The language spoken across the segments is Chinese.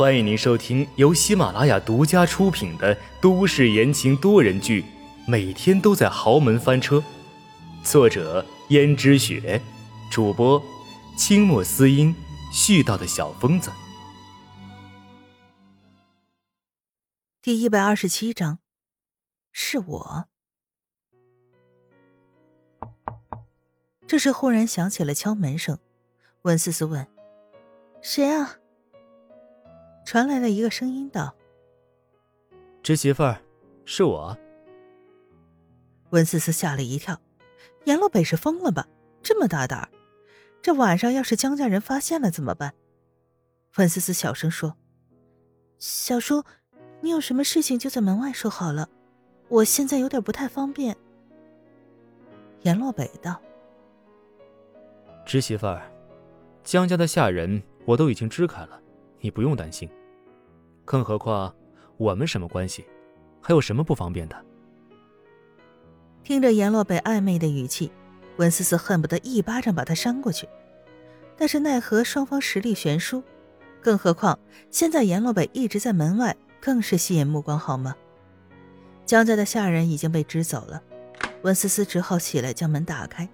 欢迎您收听由喜马拉雅独家出品的都市言情多人剧《每天都在豪门翻车》，作者：胭脂雪，主播：清墨思音，絮叨的小疯子。第一百二十七章，是我。这时忽然响起了敲门声，温思思问：“谁啊？”传来了一个声音道：“侄媳妇儿，是我。”温思思吓了一跳，阎洛北是疯了吧？这么大胆，这晚上要是江家人发现了怎么办？温思思小声说：“小叔，你有什么事情就在门外说好了，我现在有点不太方便。”阎洛北道：“侄媳妇儿，江家的下人我都已经支开了，你不用担心。”更何况，我们什么关系？还有什么不方便的？听着阎洛北暧昧的语气，温思思恨不得一巴掌把他扇过去。但是奈何双方实力悬殊，更何况现在阎洛北一直在门外，更是吸引目光，好吗？江家的下人已经被支走了，温思思只好起来将门打开。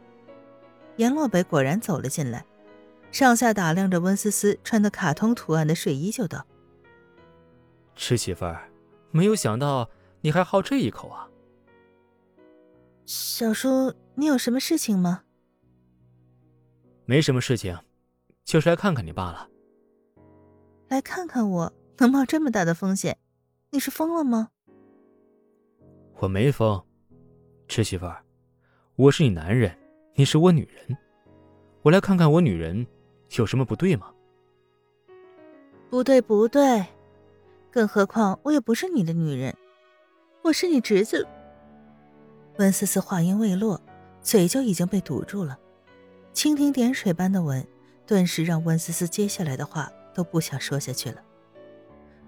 阎洛北果然走了进来，上下打量着温思思穿的卡通图案的睡衣，就道。吃媳妇儿，没有想到你还好这一口啊！小叔，你有什么事情吗？没什么事情，就是来看看你罢了。来看看我，能冒这么大的风险？你是疯了吗？我没疯，吃媳妇儿，我是你男人，你是我女人，我来看看我女人，有什么不对吗？不对，不对。更何况我也不是你的女人，我是你侄子。温思思话音未落，嘴就已经被堵住了，蜻蜓点水般的吻，顿时让温思思接下来的话都不想说下去了。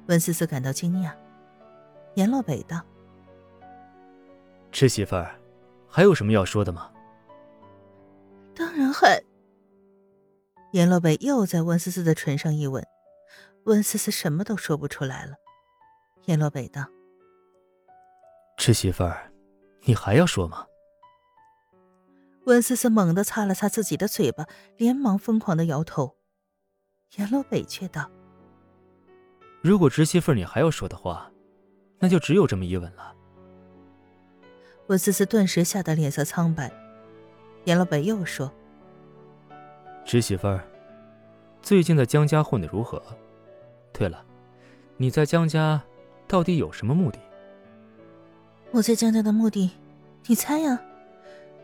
温思思感到惊讶，阎洛北道：“吃媳妇儿，还有什么要说的吗？”当然还。阎洛北又在温思思的唇上一吻。温思思什么都说不出来了。阎罗北道：“侄媳妇儿，你还要说吗？”温思思猛地擦了擦自己的嘴巴，连忙疯狂的摇头。阎罗北却道：“如果侄媳妇儿你还要说的话，那就只有这么一吻了。”温思思顿时吓得脸色苍白。阎罗北又说：“侄媳妇儿，最近在江家混的如何？”对了，你在江家到底有什么目的？我在江家的目的，你猜呀？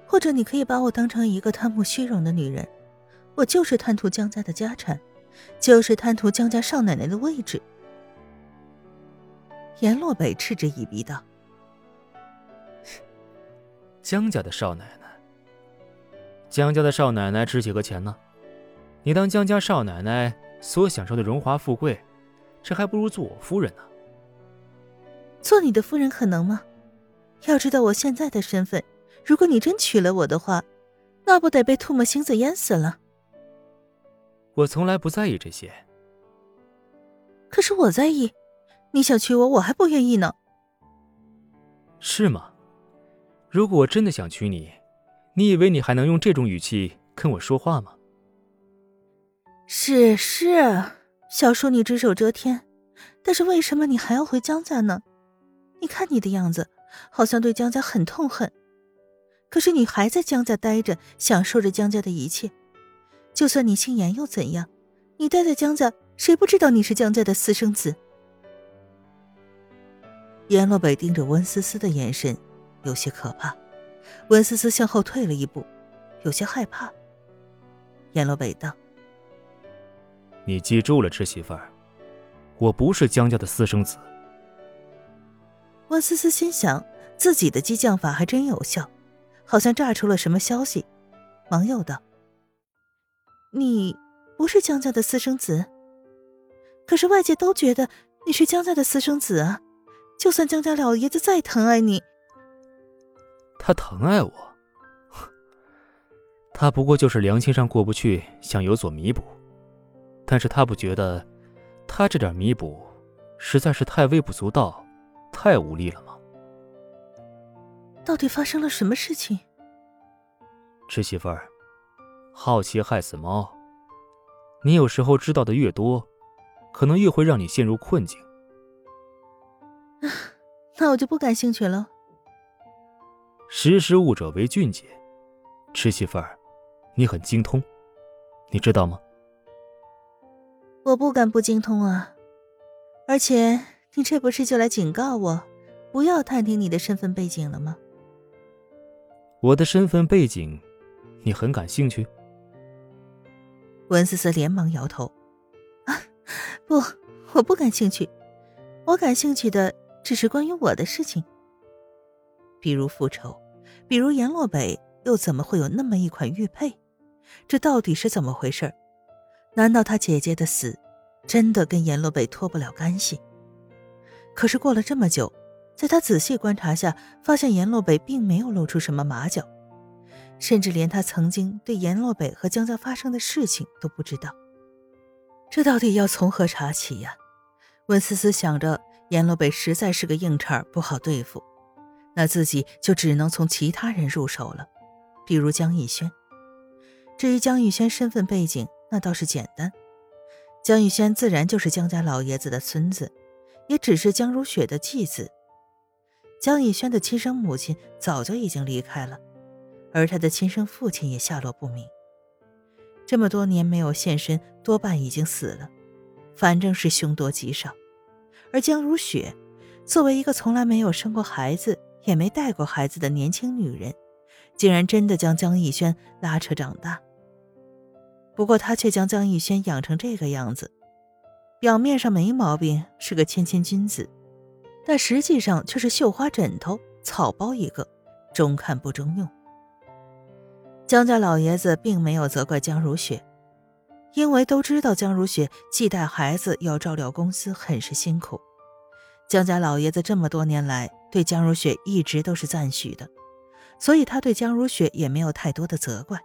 或者你可以把我当成一个贪慕虚荣的女人，我就是贪图江家的家产，就是贪图江家少奶奶的位置。颜洛北嗤之以鼻道：“江家的少奶奶，江家的少奶奶值几个钱呢？你当江家少奶奶所享受的荣华富贵？”这还不如做我夫人呢。做你的夫人可能吗？要知道我现在的身份，如果你真娶了我的话，那不得被唾沫星子淹死了？我从来不在意这些。可是我在意，你想娶我，我还不愿意呢。是吗？如果我真的想娶你，你以为你还能用这种语气跟我说话吗？是是。小叔，你只手遮天，但是为什么你还要回江家呢？你看你的样子，好像对江家很痛恨。可是你还在江家待着，享受着江家的一切。就算你姓严又怎样？你待在江家，谁不知道你是江家的私生子？阎洛北盯着温思思的眼神有些可怕。温思思向后退了一步，有些害怕。阎洛北道。你记住了，侄媳妇儿，我不是江家的私生子。温思思心想，自己的激将法还真有效，好像炸出了什么消息，忙又道：“你不是江家的私生子，可是外界都觉得你是江家的私生子啊！就算江家老爷子再疼爱你，他疼爱我，他不过就是良心上过不去，想有所弥补。”但是他不觉得，他这点弥补，实在是太微不足道，太无力了吗？到底发生了什么事情？侄媳妇儿，好奇害死猫。你有时候知道的越多，可能越会让你陷入困境。那我就不感兴趣了。识时务者为俊杰，侄媳妇儿，你很精通，你知道吗？我不敢不精通啊！而且你这不是就来警告我，不要探听你的身份背景了吗？我的身份背景，你很感兴趣？文思思连忙摇头：“啊，不，我不感兴趣。我感兴趣的只是关于我的事情，比如复仇，比如阎洛北又怎么会有那么一款玉佩？这到底是怎么回事？难道他姐姐的死真的跟阎洛北脱不了干系？可是过了这么久。”在他仔细观察下，发现阎洛北并没有露出什么马脚，甚至连他曾经对阎洛北和江家发生的事情都不知道。这到底要从何查起呀？温思思想着，阎洛北实在是个硬茬，不好对付，那自己就只能从其他人入手了，比如江逸轩。至于江逸轩身份背景，那倒是简单，江逸轩自然就是江家老爷子的孙子，也只是江如雪的继子。江逸轩的亲生母亲早就已经离开了，而他的亲生父亲也下落不明。这么多年没有现身，多半已经死了。反正是凶多吉少。而江如雪，作为一个从来没有生过孩子、也没带过孩子的年轻女人，竟然真的将江逸轩拉扯长大。不过他却将江逸轩养成这个样子，表面上没毛病，是个谦谦君子。但实际上却是绣花枕头、草包一个，中看不中用。江家老爷子并没有责怪江如雪，因为都知道江如雪既带孩子又要照料公司，很是辛苦。江家老爷子这么多年来对江如雪一直都是赞许的，所以他对江如雪也没有太多的责怪。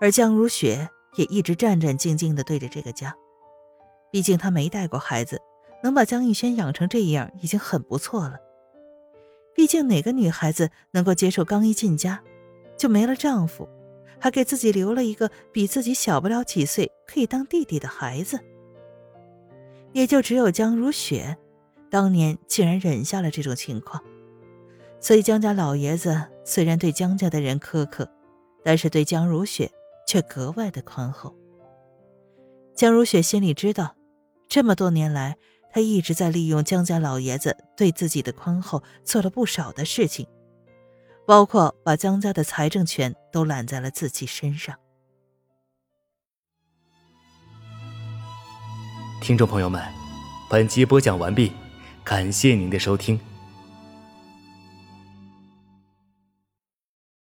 而江如雪也一直战战兢兢地对着这个家，毕竟她没带过孩子。能把江逸轩养成这样已经很不错了。毕竟哪个女孩子能够接受刚一进家就没了丈夫，还给自己留了一个比自己小不了几岁可以当弟弟的孩子？也就只有江如雪，当年竟然忍下了这种情况。所以江家老爷子虽然对江家的人苛刻，但是对江如雪却格外的宽厚。江如雪心里知道，这么多年来。她一直在利用江家老爷子对自己的宽厚，做了不少的事情，包括把江家的财政权都揽在了自己身上。听众朋友们，本集播讲完毕，感谢您的收听。